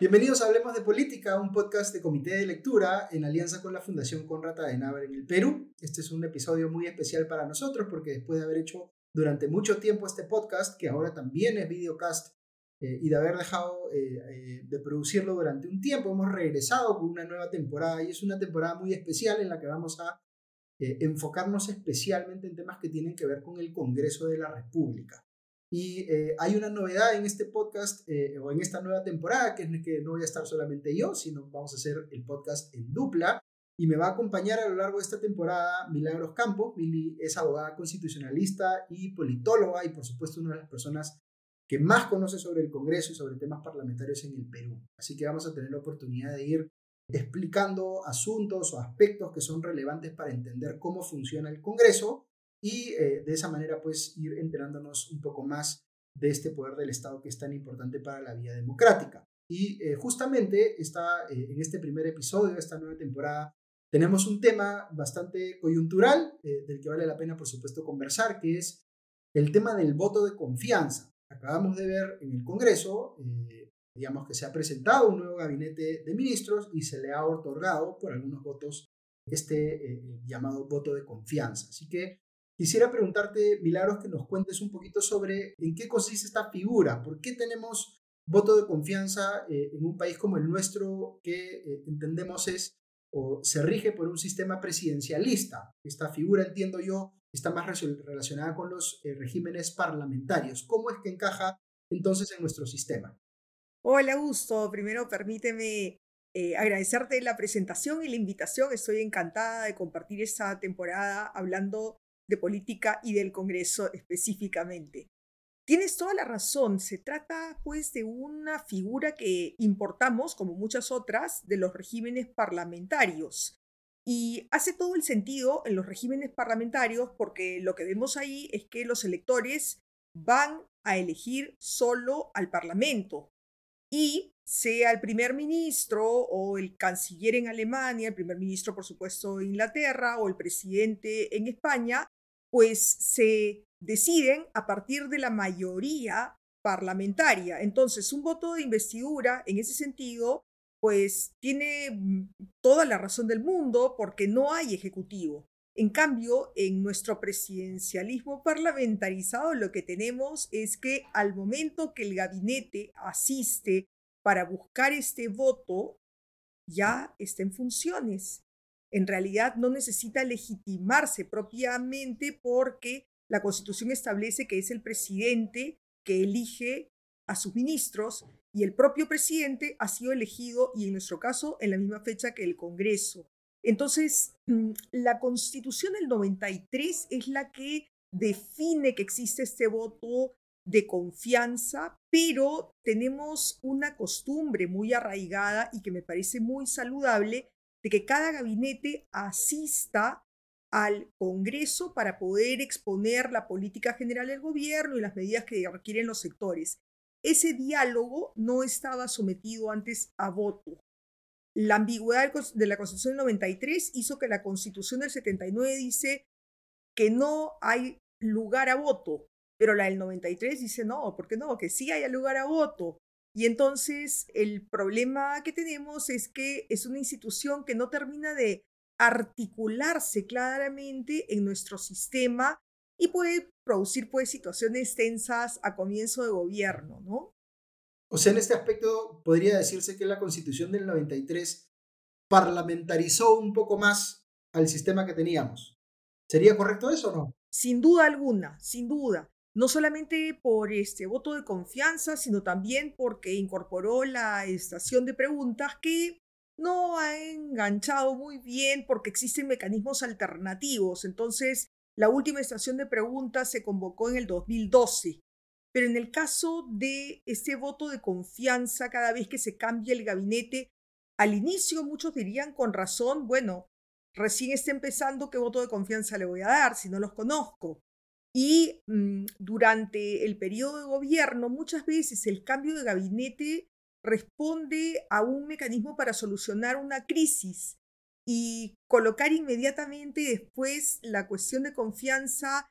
Bienvenidos a Hablemos de Política, un podcast de comité de lectura en alianza con la Fundación Conrad Adenauer en el Perú. Este es un episodio muy especial para nosotros porque después de haber hecho durante mucho tiempo este podcast, que ahora también es videocast, eh, y de haber dejado eh, eh, de producirlo durante un tiempo, hemos regresado con una nueva temporada y es una temporada muy especial en la que vamos a enfocarnos especialmente en temas que tienen que ver con el Congreso de la República. Y eh, hay una novedad en este podcast eh, o en esta nueva temporada, que es que no voy a estar solamente yo, sino vamos a hacer el podcast en dupla. Y me va a acompañar a lo largo de esta temporada Milagros Campos. Mili es abogada constitucionalista y politóloga y por supuesto una de las personas que más conoce sobre el Congreso y sobre temas parlamentarios en el Perú. Así que vamos a tener la oportunidad de ir explicando asuntos o aspectos que son relevantes para entender cómo funciona el Congreso y eh, de esa manera pues ir enterándonos un poco más de este poder del Estado que es tan importante para la vida democrática. Y eh, justamente está, eh, en este primer episodio esta nueva temporada tenemos un tema bastante coyuntural del que vale la pena por supuesto conversar, que es el tema del voto de confianza. Acabamos de ver en el Congreso, digamos que se ha presentado un nuevo gabinete de ministros y se le ha otorgado por algunos votos este llamado voto de confianza. Así que Quisiera preguntarte, Milagros, que nos cuentes un poquito sobre en qué consiste esta figura, por qué tenemos voto de confianza eh, en un país como el nuestro que eh, entendemos es o se rige por un sistema presidencialista. Esta figura, entiendo yo, está más relacionada con los eh, regímenes parlamentarios. ¿Cómo es que encaja entonces en nuestro sistema? Hola, Augusto. Primero permíteme agradecerte la presentación y la invitación. Estoy encantada de compartir esta temporada hablando de política y del Congreso específicamente. Tienes toda la razón, se trata pues de una figura que importamos, como muchas otras, de los regímenes parlamentarios. Y hace todo el sentido en los regímenes parlamentarios porque lo que vemos ahí es que los electores van a elegir solo al Parlamento. Y sea el primer ministro o el canciller en Alemania, el primer ministro por supuesto de Inglaterra o el presidente en España, pues se deciden a partir de la mayoría parlamentaria. Entonces, un voto de investidura, en ese sentido, pues tiene mm, toda la razón del mundo porque no hay ejecutivo. En cambio, en nuestro presidencialismo parlamentarizado lo que tenemos es que al momento que el gabinete asiste para buscar este voto, ya está en funciones en realidad no necesita legitimarse propiamente porque la Constitución establece que es el presidente que elige a sus ministros y el propio presidente ha sido elegido y en nuestro caso en la misma fecha que el Congreso. Entonces, mm, la Constitución del 93 es la que define que existe este voto de confianza, pero tenemos una costumbre muy arraigada y que me parece muy saludable de que cada gabinete asista al Congreso para poder exponer la política general del gobierno y las medidas que requieren los sectores. Ese diálogo no estaba sometido antes a voto. La ambigüedad de la Constitución del 93 hizo que la Constitución del 79 dice que no hay lugar a voto, pero la del 93 dice no, ¿por qué no? Que sí haya lugar a voto. Y entonces el problema que tenemos es que es una institución que no termina de articularse claramente en nuestro sistema y puede producir pues situaciones tensas a comienzo de gobierno, ¿no? O sea, en este aspecto podría decirse que la Constitución del 93 parlamentarizó un poco más al sistema que teníamos. ¿Sería correcto eso o no? Sin duda alguna, sin duda no solamente por este voto de confianza, sino también porque incorporó la estación de preguntas que no ha enganchado muy bien porque existen mecanismos alternativos. Entonces, la última estación de preguntas se convocó en el 2012. Pero en el caso de este voto de confianza, cada vez que se cambia el gabinete, al inicio muchos dirían con razón, bueno, recién está empezando, ¿qué voto de confianza le voy a dar si no los conozco? Y mm, durante el periodo de gobierno, muchas veces el cambio de gabinete responde a un mecanismo para solucionar una crisis y colocar inmediatamente después la cuestión de confianza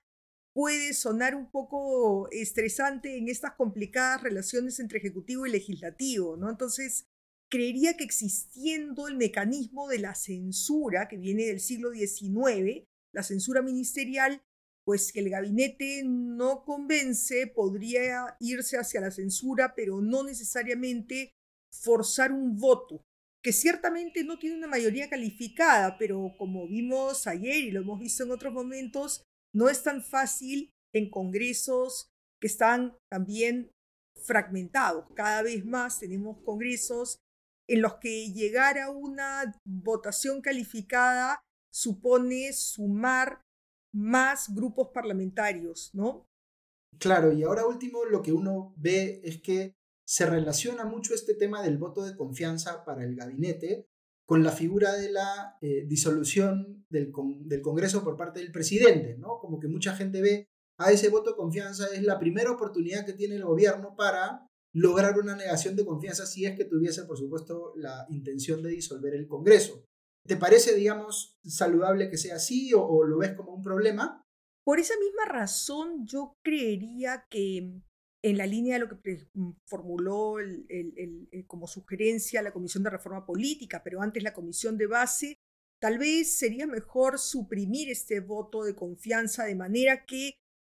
puede sonar un poco estresante en estas complicadas relaciones entre ejecutivo y legislativo, ¿no? Entonces, creería que existiendo el mecanismo de la censura que viene del siglo XIX, la censura ministerial, pues que el gabinete no convence, podría irse hacia la censura, pero no necesariamente forzar un voto, que ciertamente no tiene una mayoría calificada, pero como vimos ayer y lo hemos visto en otros momentos, no es tan fácil en congresos que están también fragmentados. Cada vez más tenemos congresos en los que llegar a una votación calificada supone sumar más grupos parlamentarios, ¿no? Claro, y ahora último lo que uno ve es que se relaciona mucho este tema del voto de confianza para el gabinete con la figura de la eh, disolución del, del, Congreso por parte del presidente, ¿no? Como que mucha gente ve a ese voto de confianza es la primera oportunidad que tiene el gobierno para lograr una negación de confianza si es que tuviese, por supuesto, la intención de disolver el Congreso. ¿Te parece, digamos, saludable que sea así o, lo ves como un problema? Por esa misma razón, yo creería que en la línea de lo que mm, formuló como sugerencia la Comisión de Reforma Política, pero antes la Comisión de Base, tal vez sería mejor suprimir este voto de confianza de manera que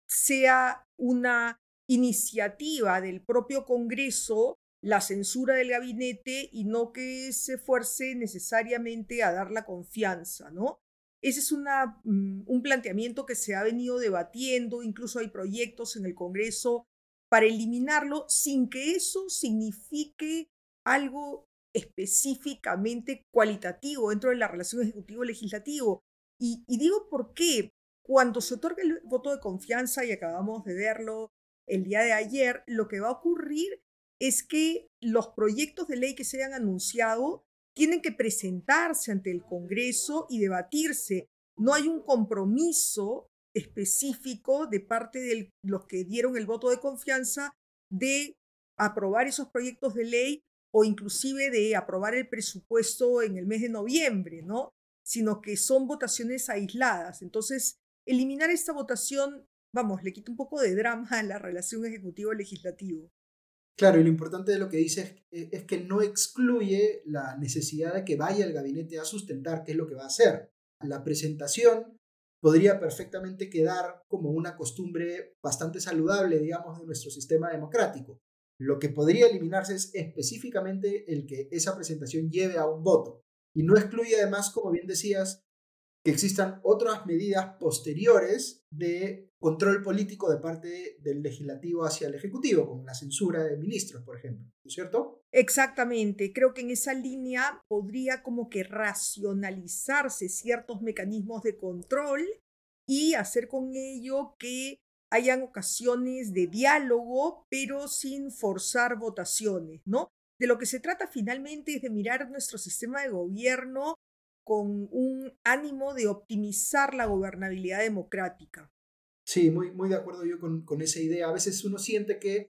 sea una iniciativa del propio Congreso la censura del gabinete y no que se fuerce necesariamente a dar la confianza, ¿no? Ese es una, mm, un planteamiento que se ha venido debatiendo, incluso hay proyectos en el Congreso para eliminarlo sin que eso signifique algo específicamente cualitativo dentro de la relación ejecutivo-legislativo. Y, y digo por qué. Cuando se otorga el voto de confianza, y acabamos de verlo el día de ayer, lo que va a ocurrir es que los proyectos de ley que se hayan anunciado tienen que presentarse ante el Congreso y debatirse. No hay un compromiso específico de parte de los que dieron el voto de confianza de aprobar esos proyectos de ley o inclusive de aprobar el presupuesto en el mes de noviembre, ¿no? Sino que son votaciones aisladas. Entonces, eliminar esta votación, vamos, le quita un poco de drama a la relación ejecutivo-legislativo. Claro, y lo importante de lo que dice eh, es, que no excluye la necesidad de que vaya el gabinete a sustentar qué es lo que va a hacer. La presentación podría perfectamente quedar como una costumbre bastante saludable, digamos, de nuestro sistema democrático. Lo que podría eliminarse es específicamente el que esa presentación lleve a un voto. Y no excluye además, como bien decías, que existan otras medidas posteriores de control político de parte del legislativo hacia el ejecutivo, como la censura de ministros, por ejemplo, ¿no es cierto? Exactamente, creo que en esa línea podría como que racionalizarse ciertos mecanismos de control y hacer con ello que hayan ocasiones de diálogo, pero sin forzar votaciones, ¿no? De lo que se trata finalmente es de mirar nuestro sistema de gobierno con un ánimo de optimizar la gobernabilidad democrática. Sí, muy, muy de acuerdo yo con, con esa idea. A veces uno siente que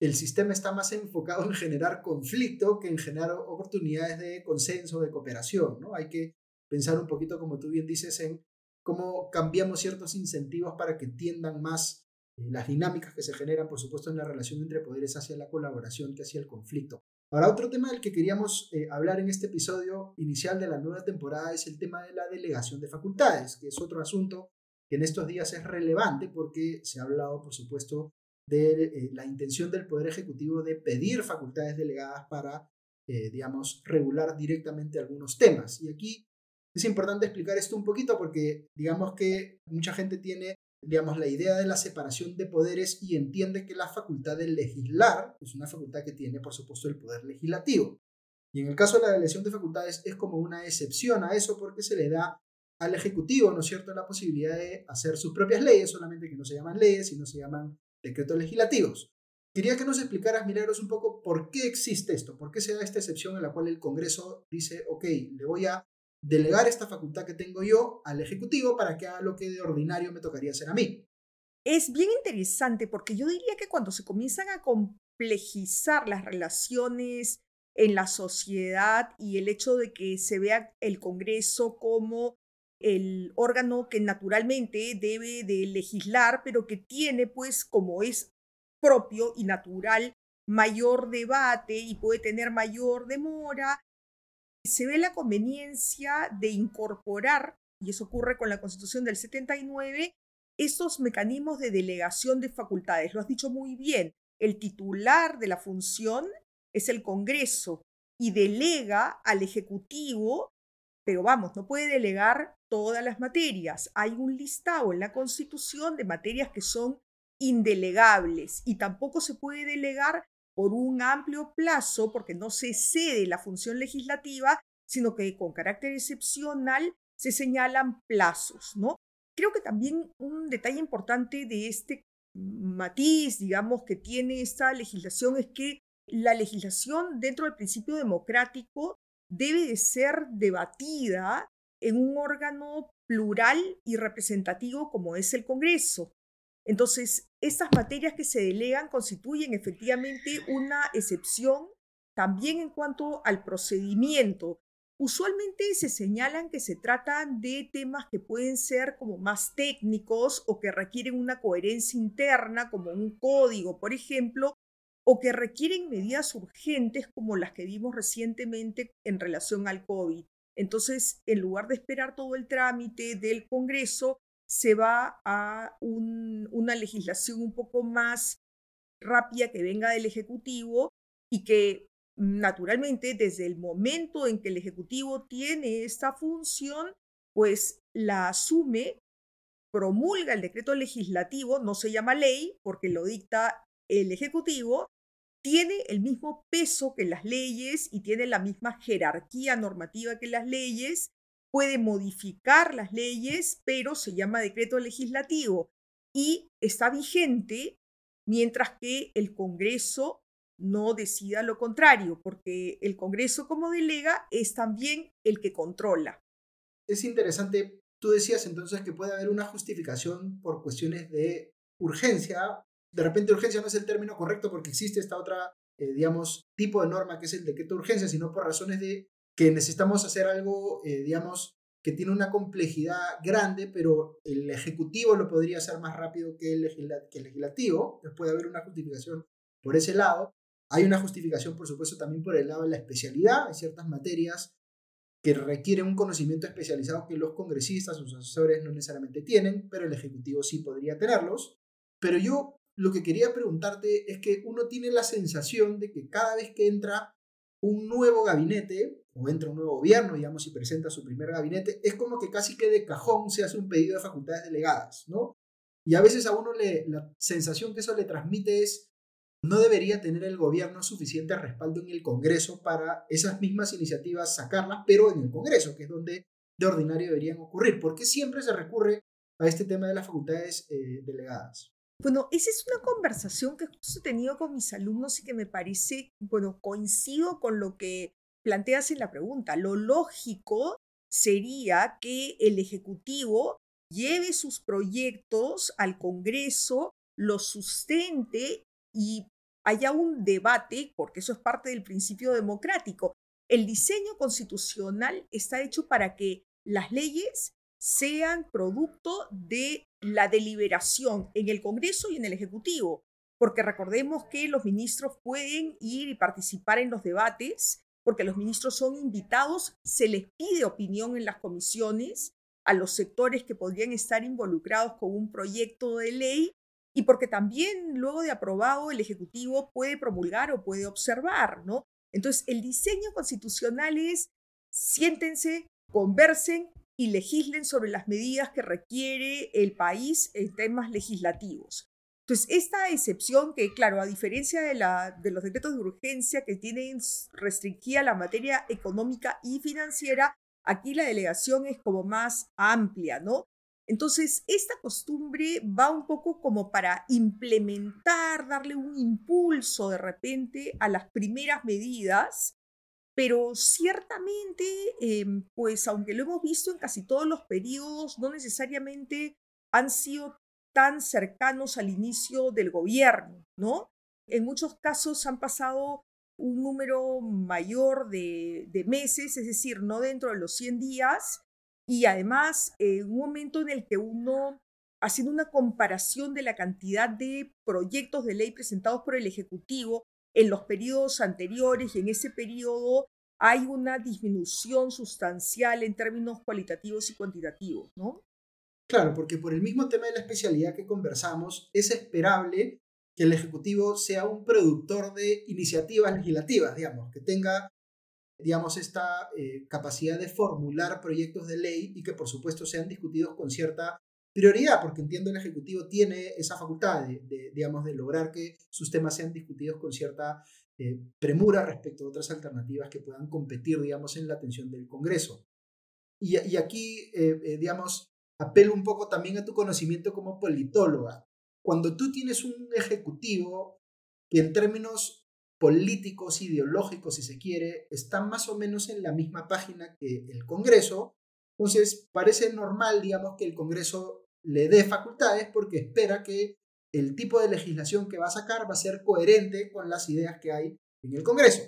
el sistema está más enfocado en generar conflicto que en generar oportunidades de consenso, de cooperación, ¿no? Hay que pensar un poquito, como tú bien dices, en cómo cambiamos ciertos incentivos para que tiendan más eh, las dinámicas que se generan, por supuesto, en la relación entre poderes hacia la colaboración que hacia el conflicto. Ahora, otro tema del que queríamos eh, hablar en este episodio inicial de la nueva temporada es el tema de la delegación de facultades, que es otro asunto que en estos días es relevante porque se ha hablado, por supuesto, de eh, la intención del Poder Ejecutivo de pedir facultades delegadas para, eh, digamos, regular directamente algunos temas. Y aquí es importante explicar esto un poquito porque, digamos que mucha gente tiene digamos, la idea de la separación de poderes y entiende que la facultad de legislar es una facultad que tiene, por supuesto, el poder legislativo. Y en el caso de la elección de facultades es como una excepción a eso porque se le da al Ejecutivo, ¿no es cierto?, la posibilidad de hacer sus propias leyes, solamente que no se llaman leyes, sino se llaman decretos legislativos. Quería que nos explicaras, Milagros, un poco por qué existe esto, por qué se da esta excepción en la cual el Congreso dice, ok, le voy a delegar esta facultad que tengo yo al Ejecutivo para que haga lo que de ordinario me tocaría hacer a mí. Es bien interesante porque yo diría que cuando se comienzan a complejizar las relaciones en la sociedad y el hecho de que se vea el Congreso como el órgano que naturalmente debe de legislar, pero que tiene pues como es propio y natural mayor debate y puede tener mayor demora, se ve la conveniencia de incorporar, y eso ocurre con la Constitución del 79, estos mecanismos de delegación de facultades. Lo has dicho muy bien, el titular de la función es el Congreso y delega al Ejecutivo, pero vamos, no puede delegar todas las materias. Hay un listado en la Constitución de materias que son indelegables y tampoco se puede delegar por un amplio plazo porque no se cede la función legislativa, sino que con carácter excepcional se señalan plazos, ¿no? Creo que también un detalle importante de este matiz, digamos, que tiene esta legislación es que la legislación dentro del principio democrático debe de ser debatida en un órgano plural y representativo como es el Congreso. Entonces, estas materias que se delegan constituyen efectivamente una excepción también en cuanto al procedimiento. Usualmente se señalan que se tratan de temas que pueden ser como más técnicos o que requieren una coherencia interna, como un código, por ejemplo, o que requieren medidas urgentes como las que vimos recientemente en relación al COVID. Entonces, en lugar de esperar todo el trámite del Congreso, se va a una legislación un poco más rápida que venga del Ejecutivo y que naturalmente desde el momento en que el Ejecutivo tiene esta función, pues la asume, promulga el decreto legislativo, no se llama ley porque lo dicta el Ejecutivo, tiene el mismo peso que las leyes y tiene la misma jerarquía normativa que las leyes puede modificar las leyes, pero se llama decreto legislativo y está vigente mientras que el Congreso no decida lo contrario, porque el Congreso como delega es también el que controla. Es interesante, tú decías entonces que puede haber una justificación por cuestiones de urgencia. De repente urgencia no es el término correcto porque existe esta otra, eh, digamos, tipo de norma que es el decreto de urgencia, sino por razones de que necesitamos hacer algo, eh, digamos, que tiene una complejidad grande, pero el Ejecutivo lo podría hacer más rápido que el, Legislativo. puede haber una justificación por ese lado. Hay una justificación, por supuesto, también por el lado de la especialidad. Hay ciertas materias que requieren un conocimiento especializado que los congresistas, sus asesores no necesariamente tienen, pero el Ejecutivo sí podría tenerlos. Pero yo lo que quería preguntarte es que uno tiene la sensación de que cada vez que entra un nuevo gabinete o entra un nuevo gobierno, digamos, y presenta su primer gabinete, es como que casi que de cajón se hace un pedido de facultades delegadas, ¿no? Y a veces a uno la sensación que eso le transmite es, no debería tener el gobierno suficiente respaldo en el Congreso para esas mismas iniciativas sacarlas, pero en el Congreso, que es donde de ordinario deberían ocurrir. ¿Por qué siempre se recurre a este tema de las facultades eh, delegadas? Bueno, esa es una conversación que he tenido con mis alumnos y que me parece, bueno, coincido con lo que planteas en la pregunta. Lo lógico sería que el Ejecutivo lleve sus proyectos al Congreso, los sustente y haya un debate, porque eso es parte del principio democrático. El diseño constitucional está hecho para que las leyes sean producto de la deliberación en el Congreso y en el Ejecutivo, porque recordemos que los ministros pueden ir y participar en los debates, porque los ministros son invitados, se les pide opinión en las comisiones a los sectores que podrían estar involucrados con un proyecto de ley y porque también luego de aprobado el Ejecutivo puede promulgar o puede observar, ¿no? Entonces, el diseño constitucional es siéntense, conversen y legislen sobre las medidas que requiere el país en temas legislativos. Entonces, esta excepción que, claro, a diferencia de, la, de los decretos de urgencia que tienen restringida la materia económica y financiera, aquí la delegación es como más amplia, ¿no? Entonces, esta costumbre va un poco como para implementar, darle un impulso de repente a las primeras medidas pero ciertamente, em, pues aunque lo hemos visto en casi todos los periodos, no necesariamente han sido tan cercanos al inicio del gobierno, ¿no? En muchos casos han pasado un número mayor de, meses, es decir, no dentro de los 100 días, y además en un momento en el que uno, haciendo una comparación de la cantidad de proyectos de ley presentados por el Ejecutivo en los periodos anteriores y en ese periodo hay una disminución sustancial en términos cualitativos y cuantitativos, ¿no? Claro, porque por el mismo tema de la especialidad que conversamos, es esperable que el Ejecutivo sea un productor de iniciativas legislativas, digamos, que tenga, digamos, esta eh, capacidad de formular proyectos de ley y que por supuesto sean discutidos con cierta prioridad, porque entiendo el Ejecutivo tiene esa facultad de, digamos, de lograr que sus temas sean discutidos con cierta eh, premura respecto a otras alternativas que puedan competir, digamos, en la atención del Congreso. Y, aquí, eh, digamos, apelo un poco también a tu conocimiento como politóloga cuando tú tienes un ejecutivo que en términos políticos, ideológicos, si se quiere, está más o menos en la misma página que el Congreso, entonces parece normal, digamos, que el Congreso le dé facultades porque espera que el tipo de legislación que va a sacar va a ser coherente con las ideas que hay en el Congreso.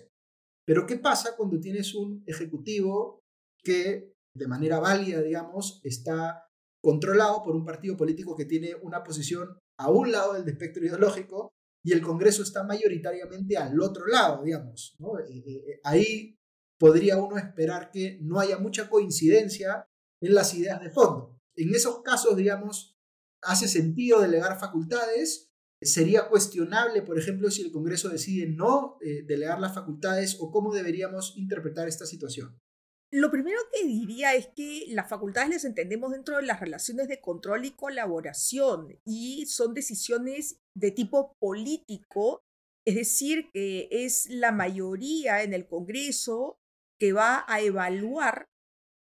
Pero ¿qué pasa cuando tienes un ejecutivo que de manera válida, digamos, está controlado por un partido político que tiene una posición a un lado del espectro ideológico y el Congreso está mayoritariamente al otro lado, digamos. Eh, eh, eh, ahí podría uno esperar que no haya mucha coincidencia en las ideas de fondo. En esos casos, digamos, hace sentido delegar facultades. Sería cuestionable, por ejemplo, si el Congreso decide no delegar las facultades o cómo deberíamos interpretar esta situación. Lo primero que diría es que las facultades las entendemos dentro de las relaciones de control y colaboración y son decisiones de tipo político, es decir, que es la mayoría en el Congreso que va a evaluar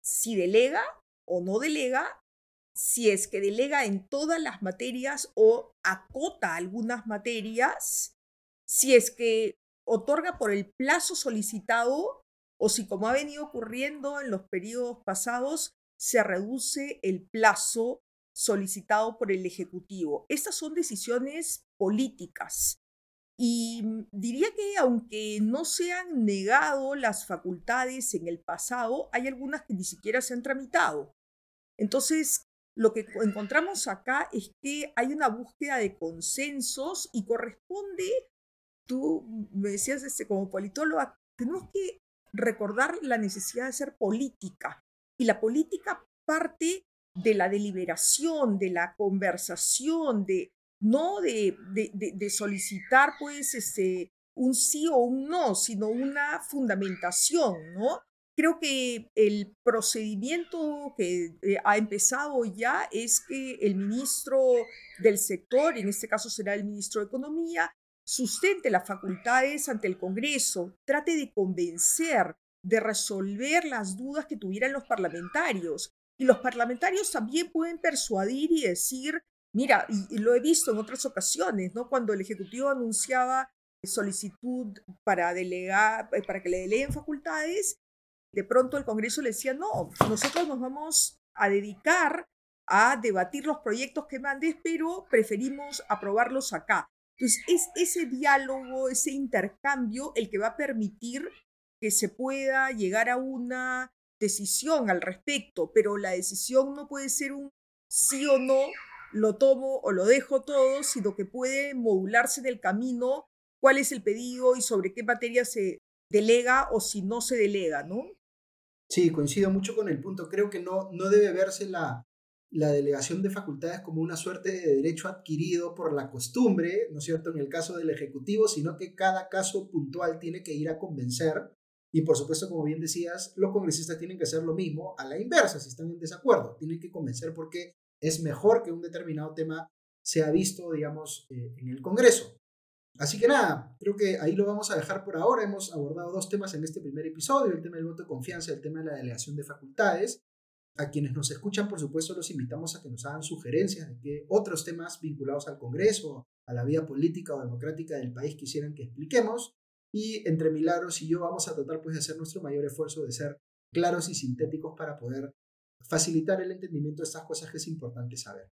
si delega o no delega, si es que delega en todas las materias o acota algunas materias, si es que otorga por el plazo solicitado o si como ha venido ocurriendo en los periodos pasados, se reduce el plazo solicitado por el Ejecutivo. Estas son decisiones políticas. Y mm, diría que aunque no se han negado las facultades en el pasado, hay algunas que ni siquiera se han tramitado. Entonces, lo que encontramos acá es que hay una búsqueda de consensos y corresponde, tú me decías este, como politóloga, tenemos que recordar la necesidad de ser política. Y la política parte de la deliberación, de la conversación, de no de, solicitar pues este, un sí o un no, sino una fundamentación, ¿no? Creo que el procedimiento que eh, ha empezado ya es que el ministro del sector, en este caso será el ministro de Economía, sustente las facultades ante el Congreso, trate de convencer, de resolver las dudas que tuvieran los parlamentarios. Y los parlamentarios también pueden persuadir y decir, mira, y, lo he visto en otras ocasiones, ¿no? Cuando el Ejecutivo anunciaba solicitud para delegar, eh, para que le deleguen facultades, de pronto el Congreso le decía, no, nosotros nos vamos a dedicar a debatir los proyectos que mandes, pero preferimos aprobarlos acá. Entonces, es ese diálogo, ese intercambio el que va a permitir que se pueda llegar a una decisión al respecto, pero la decisión no puede ser un sí o no, lo tomo o lo dejo todo, sino que puede modularse en el camino cuál es el pedido y sobre qué materia se delega o si no se delega, ¿no? Sí, coincido mucho con el punto. Creo que no, no debe verse la, la delegación de facultades como una suerte de derecho adquirido por la costumbre, ¿no es cierto?, en el caso del Ejecutivo, sino que cada caso puntual tiene que ir a convencer. Y por supuesto, como bien decías, los congresistas tienen que hacer lo mismo a la inversa, si están en desacuerdo. Tienen que convencer porque es mejor que un determinado tema sea visto, digamos, eh, en el Congreso. Así que nada, creo que ahí lo vamos a dejar por ahora. Hemos abordado dos temas en este primer episodio, el tema del voto de confianza el tema de la delegación de facultades. A quienes nos escuchan, por supuesto, los invitamos a que nos hagan sugerencias de qué otros temas vinculados al Congreso, a la vida política o democrática del país quisieran que expliquemos. Y entre Milagros y yo vamos a tratar pues, de hacer nuestro mayor esfuerzo de ser claros y sintéticos para poder facilitar el entendimiento de estas cosas que es importante saber.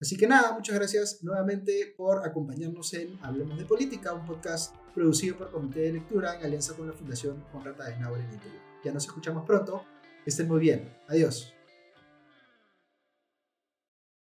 Así que nada, muchas gracias nuevamente por acompañarnos en Hablemos de Política, un podcast producido por Comité de Lectura en alianza con la Fundación Conrad Adenauer en Interior. Ya nos escuchamos pronto. Estén muy bien. Adiós.